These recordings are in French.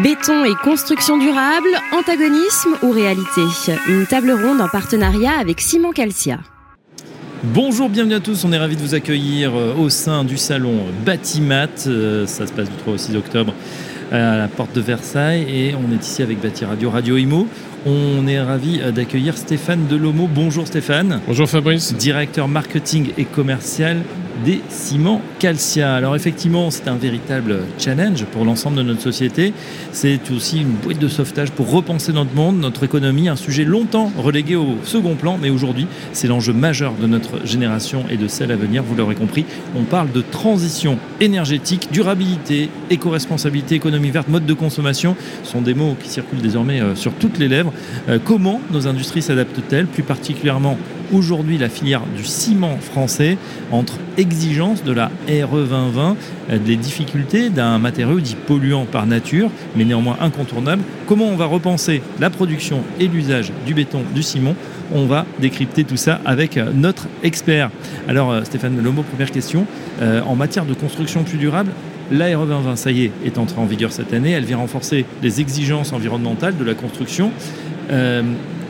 Béton et construction durable, antagonisme ou réalité? Une table ronde en partenariat avec Simon Calcia. Bonjour, bienvenue à tous. On est ravis de vous accueillir euh, au sein du salon Batimat. Euh, ça se passe du 3 au 6 octobre à la porte de Versailles et on est ici avec Bati Radio, Radio Imo. On est ravi euh, d'accueillir Stéphane Delomo. Bonjour Stéphane. Bonjour Fabrice. Directeur marketing et commercial des ciments Calcia. Alors effectivement, c'est un véritable challenge pour l'ensemble de notre société. C'est aussi une boîte de sauvetage pour repenser notre monde, notre économie, un sujet longtemps relégué au second plan, mais aujourd'hui, c'est l'enjeu majeur de notre génération et de celle à venir. Vous l'aurez compris, on parle de transition énergétique, durabilité, éco-responsabilité, économie verte, mode de consommation. Ce sont des mots qui circulent désormais euh, sur toutes les lèvres. Euh, comment nos industries s'adaptent-elles, plus particulièrement aujourd'hui la filière du ciment français entre exigences de la RE 2020, euh, des difficultés d'un matériau dit polluant par nature, mais néanmoins incontournable. Comment on va repenser la production et l'usage du béton, du ciment? On va décrypter tout ça avec euh, notre expert. Alors Stéphane Lomo, première question. en matière de construction plus durable, la RE 2020, ça y est, est entrée en vigueur cette année. Elle vient renforcer les exigences environnementales de la construction.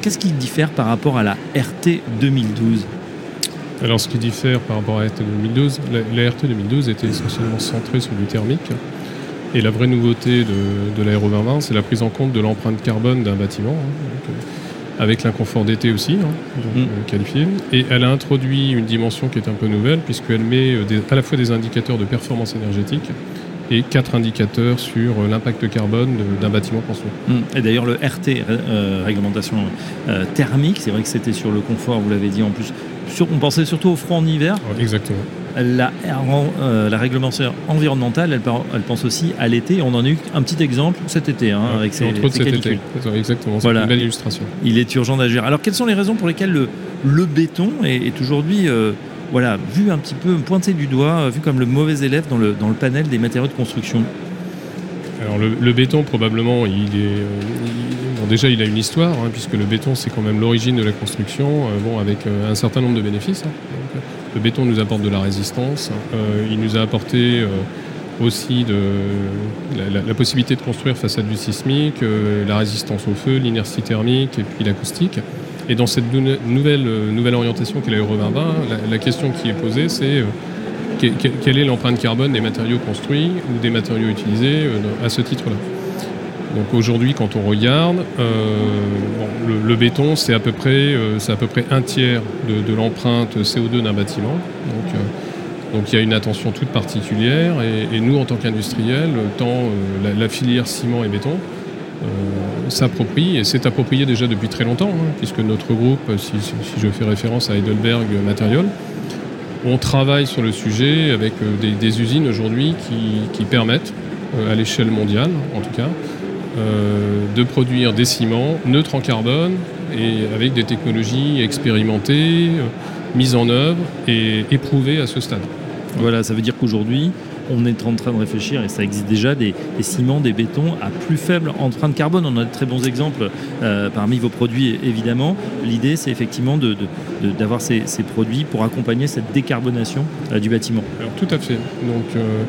Qu'est-ce qui diffère par rapport à la RT 2012 alors, ce qui diffère par rapport à la RT 2012, la, RT 2012 était essentiellement centrée sur du thermique. Et la vraie nouveauté de, de la 2020, c'est la prise en compte de l'empreinte carbone d'un bâtiment, hein, euh, avec l'inconfort d'été aussi, hein, mm. euh, qualifié. Et elle a introduit une dimension qui est un peu nouvelle, puisqu'elle met euh, à la fois des indicateurs de performance énergétique, et quatre indicateurs sur euh, l'impact carbone d'un bâtiment construit. Hum. Et d'ailleurs, le RT, euh, réglementation euh, thermique, c'est vrai que c'était sur le confort, vous l'avez dit en plus. on pensait surtout au froid en hiver. Exactement. La, la, réglementation environnementale, elle, elle pense aussi à l'été. On en a eu un petit exemple cet été, hein, avec ces, entre cet été. Exactement, c'est une belle illustration. Il est urgent d'agir. Alors, quelles sont les raisons pour lesquelles le, le béton est, aujourd'hui voilà, vu un petit peu pointé du doigt, euh, vu comme le mauvais élève dans le, panel des matériaux de construction alors le, béton probablement il est euh, bon, déjà il a une histoire hein, puisque le béton c'est quand même l'origine de la construction euh, bon avec un certain nombre de bénéfices. Hein. le béton nous apporte de la résistance, il nous a apporté aussi de, la, possibilité de construire face à du sismique, la résistance au feu, l'inertie thermique et puis l'acoustique. Et dans cette nouvelle, euh, nouvelle orientation qu'est la Euro 2020, la, question qui est posée, c'est euh, quelle est l'empreinte carbone des matériaux construits ou des matériaux utilisés euh, à ce titre-là. Donc aujourd'hui, quand on regarde, le, béton, c'est à, peu près, à peu près un tiers de, l'empreinte CO2 d'un bâtiment. Donc il y a une attention toute particulière. Et, nous, en tant qu'industriels, tant la, filière ciment et béton, euh, s'approprie, et c'est approprié déjà depuis très longtemps, hein, puisque notre groupe, si, je fais référence à Heidelberg Material, on travaille sur le sujet avec euh, des, usines aujourd'hui qui, permettent, euh, à l'échelle mondiale en tout cas, de produire des ciments neutres en carbone et avec des technologies expérimentées, mises en œuvre et éprouvées à ce stade. Voilà, ça veut dire qu'aujourd'hui, on est en train de réfléchir, et ça existe déjà, des, ciments, des bétons à plus faible empreinte carbone. On a de très bons exemples euh, parmi vos produits, évidemment. L'idée, c'est effectivement d'avoir ces, produits pour accompagner cette décarbonation euh, du bâtiment. Alors, tout à fait. Donc, euh,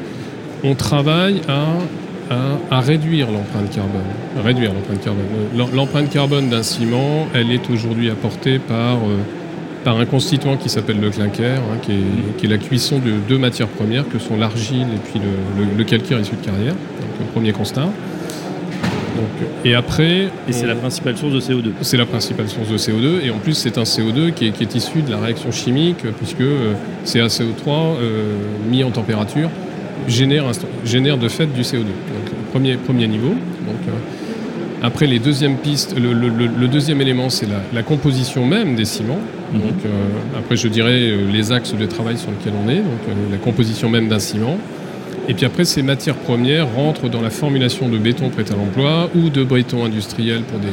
on travaille à, réduire l'empreinte carbone. Réduire l'empreinte carbone. L'empreinte carbone d'un ciment, elle est aujourd'hui apportée par par un constituant qui s'appelle le clinker, hein, qui, est, la cuisson de deux matières premières que sont l'argile et puis le, calcaire issu de carrière. Donc, le premier constat. et après. Et c'est la principale source de CO2. C'est la principale source de CO2. Et en plus, c'est un CO2 qui est, issu de la réaction chimique, puisque euh, CaCO3 euh, mis en température génère, génère de fait du CO2. Donc, premier, premier niveau. Donc, euh, après, les deuxièmes pistes, le, deuxième élément, c'est la, composition même des ciments. Mhm. Donc, euh, après, je dirais euh, les axes de travail sur lesquels on est, donc euh, la composition même d'un ciment. Et puis après, ces matières premières rentrent dans la formulation de béton prêt à l'emploi ou de béton industriel pour des,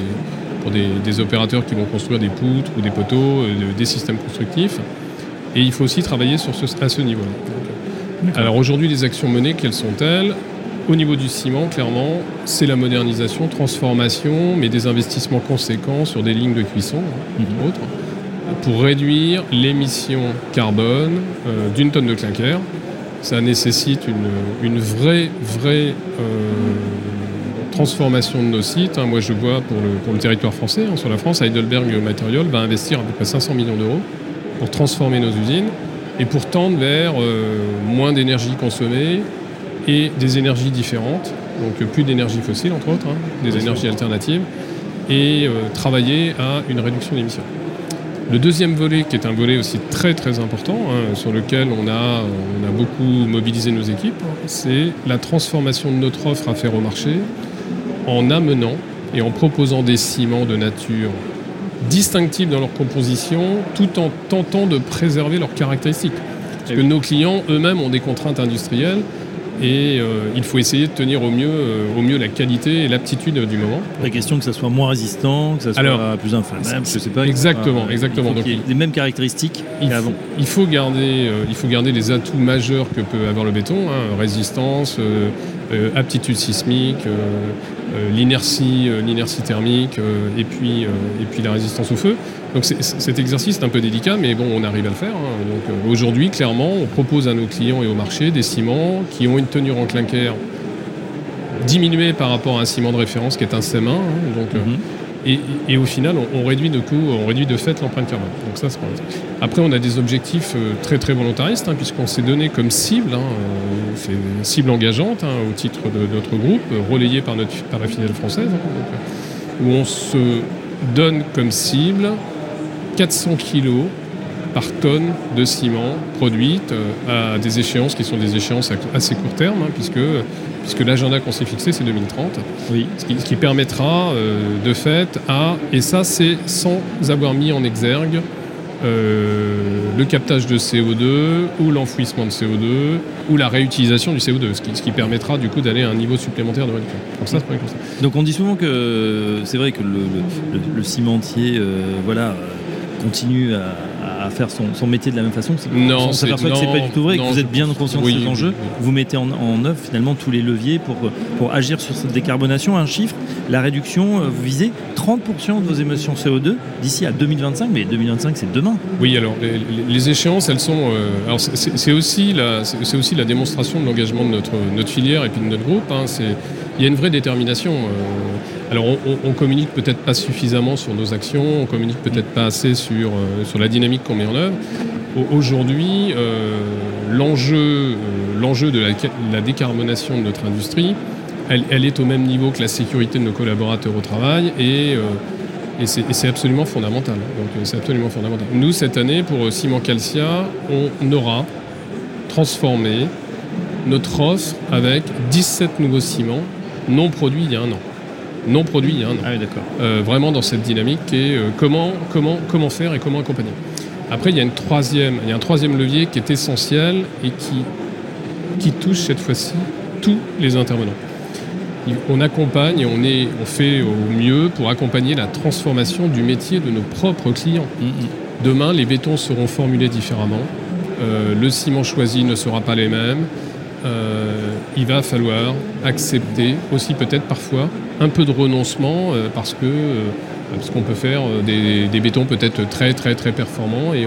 pour des, opérateurs qui vont construire des poutres ou des poteaux, des systèmes constructifs. Et il faut aussi travailler sur ce, à ce niveau-là. Alors aujourd'hui, les actions menées, quelles sont-elles? Au niveau du ciment, clairement, c'est la modernisation, transformation, mais des investissements conséquents sur des lignes de cuisson, hein, mhm. autres, pour réduire l'émission carbone euh, d'une tonne de clinker. Ça nécessite une, vraie, vraie euh, transformation de nos sites. Hein. Moi, je vois pour le, pour le territoire français, hein, sur la France, Heidelberg Material va investir à peu près 500 millions d'euros pour transformer nos usines et pour tendre vers euh, moins d'énergie consommée et des énergies différentes, donc plus d'énergie fossile entre autres, hein, des énergies alternatives, et euh, travailler à une réduction d'émissions. Le deuxième volet, qui est un volet aussi très très important, hein, sur lequel on a, on a beaucoup mobilisé nos équipes, c'est la transformation de notre offre à faire au marché en amenant et en proposant des ciments de nature distinctifs dans leur composition, tout en tentant de préserver leurs caractéristiques. Parce que nos clients eux-mêmes ont des contraintes industrielles et euh, il faut essayer de tenir au mieux, euh, au mieux la qualité et l'aptitude du moment. La question que ça soit moins résistant, que ça soit plus inflammable, je sais pas. Exactement, exactement. Donc, il y ait les mêmes caractéristiques qu'avant. Il faut garder, euh, il faut garder les atouts majeurs que peut avoir le béton, hein, résistance, aptitude sismique, l'inertie, l'inertie thermique, et puis et puis la résistance au feu. Donc cet exercice est un peu délicat, mais bon, on arrive à le faire. Hein. Donc euh, aujourd'hui, clairement, on propose à nos clients et au marché des ciments qui ont une tenue en clinker diminuée par rapport à un ciment de référence qui est un CM1. Hein. donc, euh, mhm. Et, au final, on, réduit de coût, on réduit de fait l'empreinte carbone. Donc ça, Après, on a des objectifs euh, très très volontaristes, hein, puisqu'on s'est donné comme cible, c'est une cible engageante au titre de, notre groupe, relayée par, notre, par la filiale française, où on se donne comme cible 400 kg par tonne de ciment produite euh, à des échéances qui sont des échéances assez court terme, hein, puisque, puisque l'agenda qu'on s'est fixé, c'est 2030. Oui. Ce qui, permettra euh, de fait à, et ça c'est sans avoir mis en exergue euh, le captage de CO2 ou l'enfouissement de CO2 ou la réutilisation du CO2, ce qui, ce qui permettra du coup d'aller à un niveau supplémentaire de réduction. Donc, ça, Donc on dit souvent que c'est vrai que le, le, cimentier, voilà continue à, faire son, métier de la même façon Non, on s'aperçoit que c'est pas du tout vrai, que vous êtes bien conscient de ces enjeux. Vous mettez en, œuvre finalement tous les leviers pour, pour agir sur cette décarbonation. Un chiffre, la réduction, euh, vous visez 30% de vos émissions CO2 d'ici à 2025, mais 2025 c'est demain. Oui, alors les, échéances, elles sont. Euh, alors c'est aussi, la, aussi la démonstration de l'engagement de notre, notre filière et puis de notre groupe. Hein. il y a une vraie détermination. Euh, alors on, communique peut-être pas suffisamment sur nos actions, on communique peut-être pas assez sur, euh, la dynamique qu'on met en œuvre. Aujourd'hui, euh, l'enjeu, euh, l'enjeu de la, décarbonation de notre industrie, elle, est au même niveau que la sécurité de nos collaborateurs au travail et, c'est absolument fondamental. C'est absolument fondamental. Nous, cette année, pour Ciment Calcia, on aura transformé notre offre avec 17 nouveaux ciments non produits il y a un an non produit. Hein, Ah d'accord. Euh, vraiment dans cette dynamique et euh, comment, comment, comment faire et comment accompagner. Après, il y, a une troisième, il y a un troisième levier qui est essentiel et qui, qui touche cette fois-ci tous les intervenants. On accompagne et on, est, on fait au mieux pour accompagner la transformation du métier de nos propres clients. Mm, mm. Demain, les bétons seront formulés différemment. Euh, le ciment choisi ne sera pas les mêmes. Il va falloir accepter aussi peut-être parfois un peu de renoncement euh, parce que euh, parce qu'on peut faire euh, des, bétons peut-être très très très performants et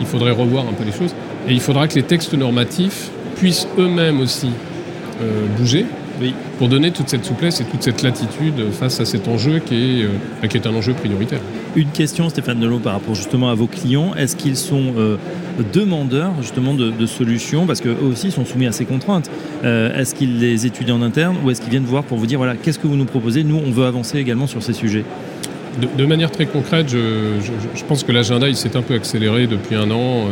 il faudrait revoir un peu les choses. Et il faudra que les textes normatifs puissent eux-mêmes aussi bouger oui. pour donner toute cette souplesse et toute cette latitude face à cet enjeu qui est, euh, qui est un enjeu prioritaire. Une question, Stéphane Delot, par rapport justement à vos clients. Est-ce qu'ils sont euh, demandeurs justement de, solutions? Parce qu'eux aussi sont soumis à ces contraintes. Euh, est-ce qu'ils les étudient en interne ou est-ce qu'ils viennent voir pour vous dire voilà, qu'est-ce que vous nous proposez? Nous, on veut avancer également sur ces sujets. De, manière très concrète, je, je pense que l'agenda il s'est un peu accéléré depuis un an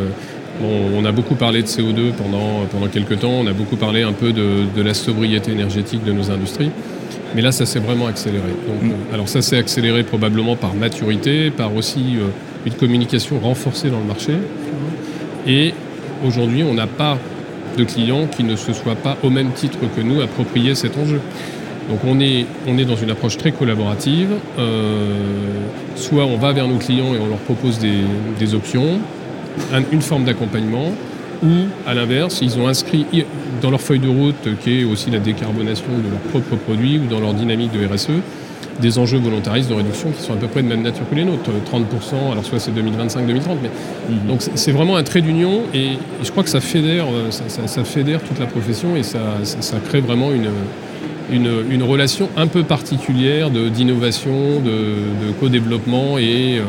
on a beaucoup parlé de CO2 pendant, pendant quelques temps, on a beaucoup parlé un peu de, la sobriété énergétique de nos industries. Mais là, ça s'est vraiment accéléré. Mm. Euh, alors ça s'est accéléré probablement par maturité, par aussi euh, une communication renforcée dans le marché. Et aujourd'hui, on n'a pas de clients qui ne se soient pas au même titre que nous appropriés cet enjeu. Donc on est, on est dans une approche très collaborative. Euh, soit on va vers nos clients et on leur propose des options, une forme d'accompagnement, ou à l'inverse, ils ont inscrit dans leur feuille de route, qui est aussi la décarbonation de leurs propres produits, ou dans leur dynamique de RSE, des enjeux volontaristes de réduction qui sont à peu près de même nature que les nôtres, 30%, alors soit c'est 2025-2030, mais mhm. donc c'est vraiment un trait d'union et, je crois que ça fédère, ça, fédère toute la profession et ça, ça crée vraiment une, une, relation un peu particulière d'innovation, de, de co-développement et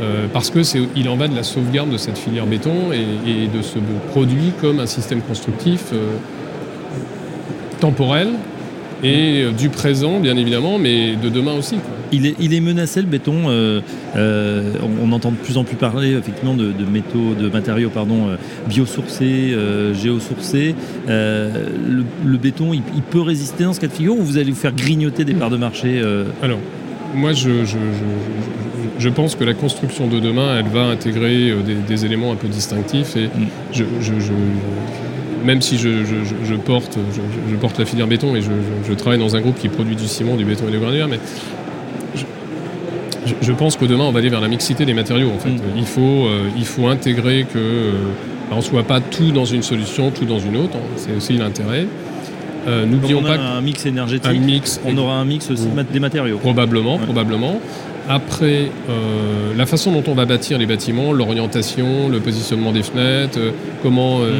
euh, parce que il en va de la sauvegarde de cette filière béton et, de ce produit comme un système constructif euh, temporel et du présent bien évidemment, mais de demain aussi. Il, est, il est, menacé le béton. Euh, on, entend de plus en plus parler effectivement de, métaux, de matériaux pardon, biosourcés, géosourcés. Le, béton, il, peut résister dans ce cas de figure ou vous allez vous faire grignoter des parts de marché Alors, moi, je, je, pense que la construction de demain, elle va intégrer euh, des, éléments un peu distinctifs. Et mm. même si je, porte, je, porte la filière béton et je, travaille dans un groupe qui produit du ciment, du béton et du granulaire, mais je, pense que demain, on va aller vers la mixité des matériaux. En fait. Mm. Il, faut, euh, il faut intégrer que euh, on ne soit pas tout dans une solution, tout dans une autre. C'est aussi l'intérêt. Euh, N'oublions pas un mix énergétique. Un mix, on aura un mix aussi des matériaux. Probablement, probablement. Après, euh, la façon dont on va bâtir les bâtiments, l'orientation, le positionnement des fenêtres, euh, comment, mm.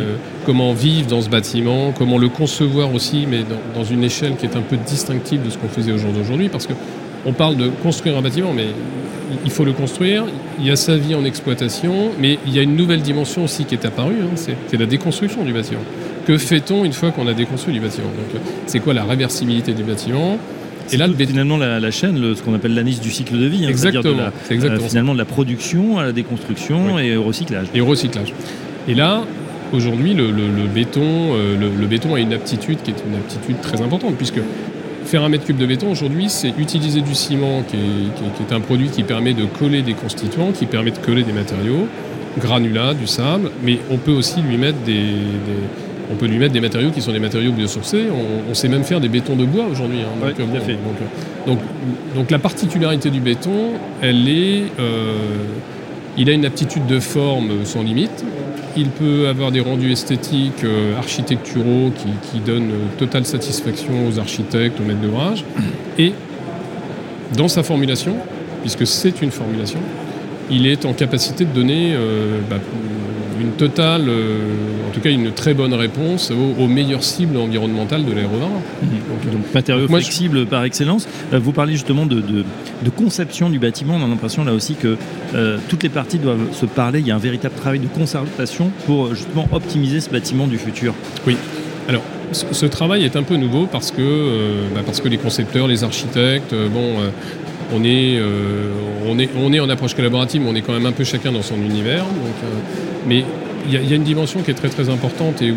comment vivre dans ce bâtiment, comment le concevoir aussi, mais dans, une échelle qui est un peu distinctive de ce qu'on faisait au jour d'aujourd'hui, parce que on parle de construire un bâtiment, mais il faut le construire. Il y a sa vie en exploitation, mais il y a une nouvelle dimension aussi qui est apparue, hein, c'est la déconstruction du bâtiment. Que fait-on une fois qu'on a déconstruit du bâtiment C'est quoi la réversibilité du bâtiment et là, finalement, la, chaîne, ce qu'on appelle l'anis du cycle de vie. Hein, exactement. De euh, finalement, de la production à la déconstruction et au recyclage. Et au recyclage. Et là, aujourd'hui, le, béton, euh, le, béton a une aptitude qui est une aptitude très importante, puisque faire un mètre cube de béton aujourd'hui, c'est utiliser du ciment, qui est, un produit qui permet de coller des constituants, qui permet de coller des matériaux, granulats, du sable, mais on peut aussi lui mettre des on peut lui mettre des matériaux qui sont des matériaux biosourcés. On, sait même faire des bétons de bois aujourd'hui. Hein. Euh, donc, donc, la particularité du béton, elle est, euh, il a une aptitude de forme sans limite. Il peut avoir des rendus esthétiques euh, architecturaux qui, donnent totale satisfaction aux architectes, aux maîtres d'ouvrage. Et dans sa formulation, puisque c'est une formulation, il est en capacité de donner bah, une totale, euh, en tout cas une très bonne réponse aux, meilleures cibles environnementales de l'aérodrome. Mhm. Donc, Donc, matériaux flexibles par excellence. Euh, vous parlez justement de, conception du bâtiment. On a l'impression là aussi que euh, toutes les parties doivent se parler. Il y a un véritable travail de concertation pour justement optimiser ce bâtiment du futur. Oui. Alors, ce travail est un peu nouveau parce que, bah, parce que les concepteurs, les architectes, bon, on est, on, est, on est en approche collaborative, mais on est quand même un peu chacun dans son univers. Donc, mais il y, a une dimension qui est très très importante et où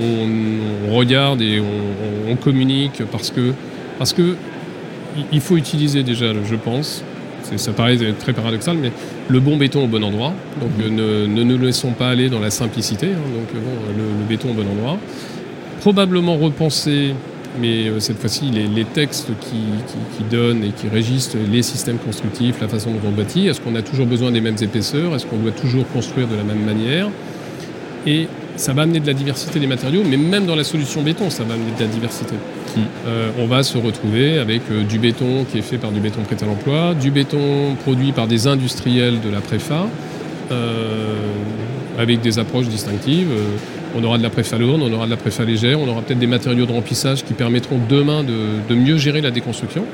on, regarde et on, communique parce que, parce que il faut utiliser déjà, je pense, ça paraît très paradoxal, mais le bon béton au bon endroit. Donc ne, nous laissons pas aller dans la simplicité. Hein. donc le, béton au bon endroit. Probablement repenser mais euh, cette fois-ci, les, textes qui, donnent et qui régissent les systèmes constructifs, la façon dont on bâtit, est-ce qu'on a toujours besoin des mêmes épaisseurs? Est-ce qu'on doit toujours construire de la même manière? Et ça va amener de la diversité des matériaux, mais même dans la solution béton, ça va amener de la diversité. Euh, on va se retrouver avec euh, du béton qui est fait par du béton prêt à l'emploi, du béton produit par des industriels de la préfa, avec des approches distinctives. On aura de la préfa lourde, on aura de la préfa légère, on aura peut-être des matériaux de remplissage qui permettront demain de, mieux gérer la déconstruction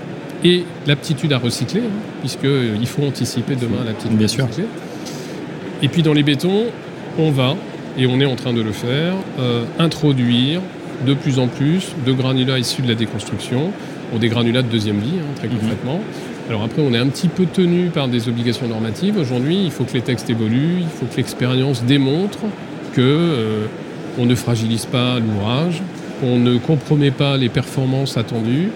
et l'aptitude à recycler, hein, puisqu'il euh, faut anticiper demain l'aptitude Bien à sûr. recycler. Et puis dans les bétons, on va, et on est en train de le faire, euh, introduire de plus en plus de granulats issus de la déconstruction, ou des granulats de deuxième vie, hein, très mhm. concrètement. Alors après, on est un petit peu tenu par des obligations normatives. Aujourd'hui, il faut que les textes évoluent, il faut que l'expérience démontre que euh, on ne fragilise pas l'ouvrage, on ne compromet pas les performances attendues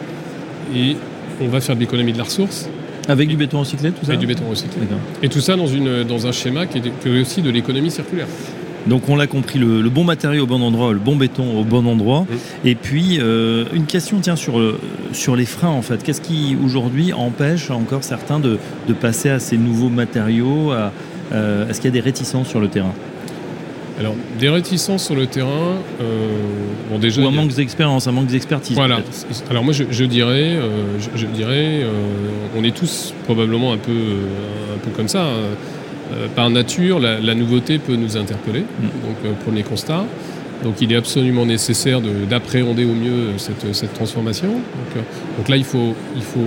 et on va faire de l'économie de la ressource. Avec du béton recyclé, tout ça Avec du béton recyclé. Et tout ça dans, une, dans un schéma qui est, aussi de l'économie circulaire. Donc on l'a compris, le, bon matériau au bon endroit, le bon béton au bon endroit. Et puis euh, une question tiens sur, euh, sur les freins en fait. Qu'est-ce qui aujourd'hui empêche encore certains de, passer à ces nouveaux matériaux euh, Est-ce qu'il y a des réticences sur le terrain? Alors, des réticences sur le terrain, euh, bon déjà... Ou un manque d'expérience, un manque d'expertise. Voilà. Alors moi, je, dirais, euh, je, dirais euh, on est tous probablement un peu, un peu comme ça. Hein. par nature, la, nouveauté peut nous interpeller, mm. donc premier constat. Donc il est absolument nécessaire d'appréhender au mieux cette, cette transformation. Donc, donc, là, il faut, il, faut,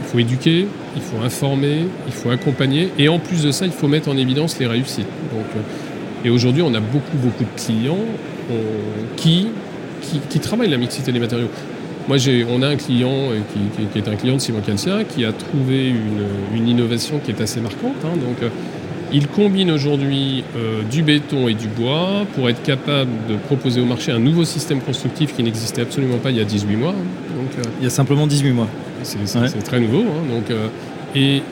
il faut éduquer, il faut informer, il faut accompagner. Et en plus de ça, il faut mettre en évidence les réussites. Donc, et aujourd'hui, on a beaucoup, beaucoup de clients qui, qui, qui travaillent la mixité des matériaux. Moi, on a un client euh, qui, est un client de Simon Calcia qui a trouvé une, innovation qui est assez marquante. Hein. donc, euh, il combine aujourd'hui euh, du béton et du bois pour être capable de proposer au marché un nouveau système constructif qui n'existait absolument pas il y a 18 mois. Donc, il y a simplement 18 mois. C'est très nouveau. Hein. donc, et,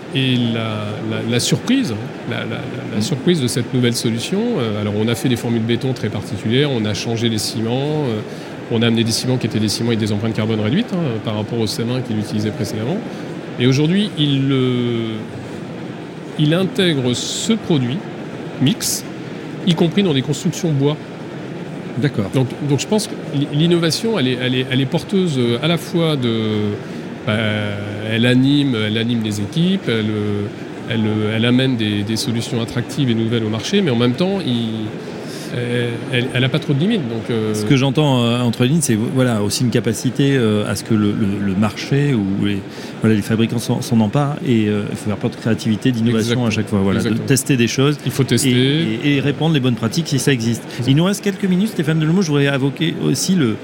la, surprise, la, surprise de cette nouvelle solution, alors on a fait des formules béton très particulières, on a changé les ciments. On a amené des ciments qui étaient des ciments avec des empreintes carbone réduites hein, par rapport aux CM1 qu'il utilisait précédemment. Et aujourd'hui, il, il intègre ce produit mix, y compris dans des constructions bois. D'accord. Donc, donc, je pense que l'innovation, elle est, elle, est, porteuse euh, à la fois de. Bah, elle, anime, elle les équipes, elle, amène des, solutions attractives et nouvelles au marché, mais en même temps, elle n'a pas trop de limites. Donc, euh, Ce que j'entends euh, entre lignes, c'est voilà, aussi une capacité à ce que le, marché ou les, voilà, les fabricants s'en emparent et il faut faire preuve de créativité, d'innovation à chaque fois. Voilà, de tester des choses. Il faut tester. Et, répondre les bonnes pratiques si ça existe. Il nous reste quelques minutes, Stéphane Delomo. Je voudrais évoquer aussi le,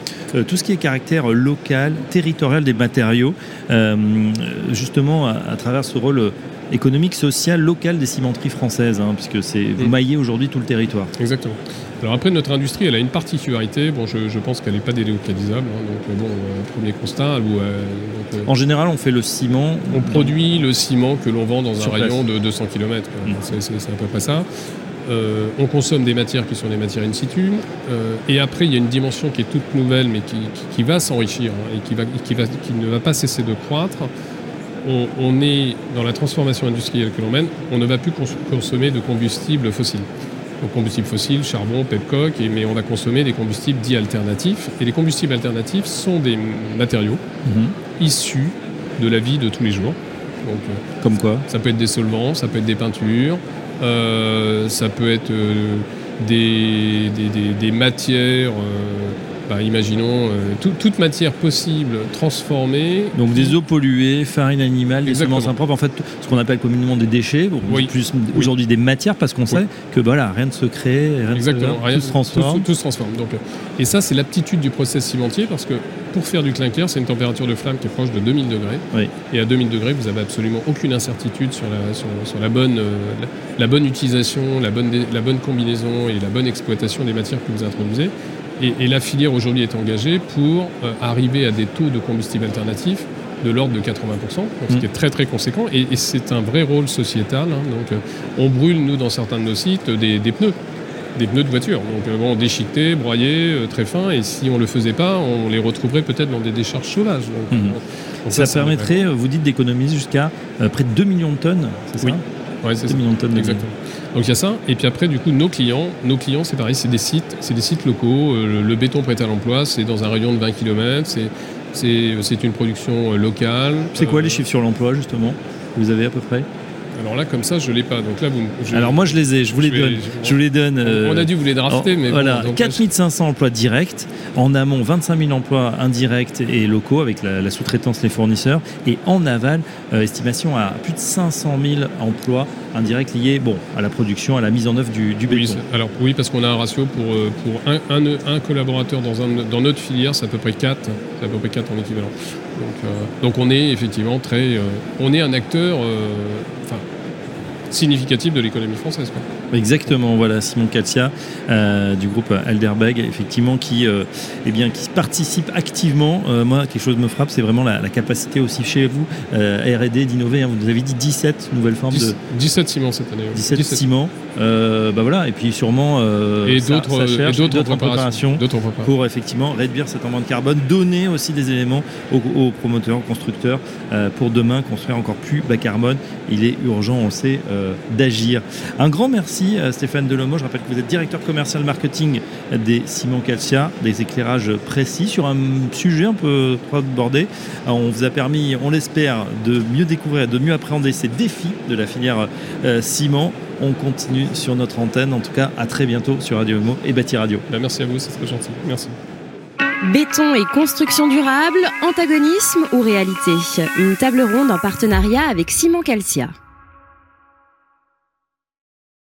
tout ce qui est caractère local, territorial des matériaux, justement à, travers ce rôle économique, social, local des cimenteries françaises, hein, puisque c'est vous maillez aujourd'hui tout le territoire. Exactement. Alors après, notre industrie, elle a une particularité. Bon, je, pense qu'elle n'est pas délocalisable. Hein, donc euh, bon, euh, premier constat. Euh, en général, on fait le ciment. On produit le ciment que l'on vend dans un rayon de 200 km. Mm. C'est à peu près ça. on consomme des matières qui sont des matières in situ. et après, il y a une dimension qui est toute nouvelle, mais qui, va s'enrichir hein, et qui, va, qui, va, qui, ne va pas cesser de croître. On, on est dans la transformation industrielle que l'on mène, on ne va plus consommer de combustibles fossiles combustibles fossiles, charbon, pepcock, mais on va consommer des combustibles dits alternatifs. Et les combustibles alternatifs sont des matériaux mhm. issus de la vie de tous les jours. Donc, euh, Comme quoi Ça peut être des solvants, ça peut être des peintures, euh, ça peut être euh, des, des, matières bah, imaginons euh, toute matière possible transformée. Donc des eaux polluées, farine animale, des semences impropres, en fait ce qu'on appelle communément des déchets, plus aujourd'hui des matières parce qu'on sait que voilà, rien ne se crée, rien, Exactement. Se, tout se transforme. Tout, se transforme. Donc, euh, et ça c'est l'aptitude du process cimentier parce que pour faire du clinker, c'est une température de flamme qui est proche de 2000 degrés. Et à 2000 degrés, vous avez absolument aucune incertitude sur la, sur, la, bonne, euh, la, bonne utilisation, la bonne, la bonne combinaison et la bonne exploitation des matières que vous introduisez. Et, la filière aujourd'hui est engagée pour euh, arriver à des taux de combustibles alternatifs de l'ordre de 80%, ce qui est mm. très très conséquent. Et, c'est un vrai rôle sociétal. Hein. donc, euh, on brûle, nous, dans certains de nos sites, des, pneus des pneus de voiture. Donc euh, bon, déchiquetés, broyés, très fins, et si on ne le faisait pas, on les retrouverait peut-être dans des décharges sauvages. Mm. ça, permettrait, vous dites, d'économiser jusqu'à près de 2 millions de tonnes, c'est ça Oui, ouais, c'est 2 millions de tonnes. Exactement. Donc il y a ça. Et puis après, du coup, nos clients, nos clients, c'est pareil, c'est des sites, c'est des sites locaux. Euh, le, béton prêté à l'emploi, c'est dans un rayon de 20 km. C'est une production euh, locale. C'est quoi les euh, chiffres sur l'emploi justement? Vous avez à peu près? Alors là, comme ça, je l'ai pas. Donc là, vous. Alors moi, je les ai. Je vous les donne. Je, vous les donne. on a dû vous les drafter, mais voilà. 4500 emplois directs. En amont, 25 000 emplois indirects et locaux avec la, sous-traitance, les fournisseurs. Et en aval, euh, estimation à plus de 500 000 emplois indirects liés, bon, à la production, à la mise en œuvre du, du béton. alors oui, parce qu'on a un ratio pour euh, pour un, un, un collaborateur dans un, dans notre filière, c'est à peu près 4 C'est à peu près 4 en équivalent. Donc, euh, donc on est effectivement très, on est un acteur significatif de l'économie française. Exactement, voilà, Simon Katia euh, du groupe Alderbeg, effectivement, qui, euh, eh bien, qui participe activement. Euh, moi, quelque chose me frappe, c'est vraiment la, capacité aussi chez vous, R&D, d'innover. Hein. vous avez dit 17 nouvelles formes de... 17 ciments cette année. 17, ciments. Bah voilà, et puis sûrement et d'autres préparations, pour effectivement réduire cette empreinte carbone, donner aussi des éléments aux, promoteurs, aux constructeurs pour demain construire encore plus bas carbone. Il est urgent, on le sait, d'agir. Un grand merci euh, Stéphane Delomo. Je rappelle que vous êtes directeur commercial marketing des Simon Calcia, des éclairages précis sur un sujet un peu trop abordé. Euh, on vous a permis, on l'espère, de mieux découvrir, de mieux appréhender ces défis de la filière euh, ciment. On continue sur notre antenne. En tout cas, à très bientôt sur Radio Imo et Bâti Radio. Ben, merci à vous, c'est très gentil. Merci. Béton et construction durable, antagonisme ou réalité? Une table ronde en partenariat avec Simon Calcia.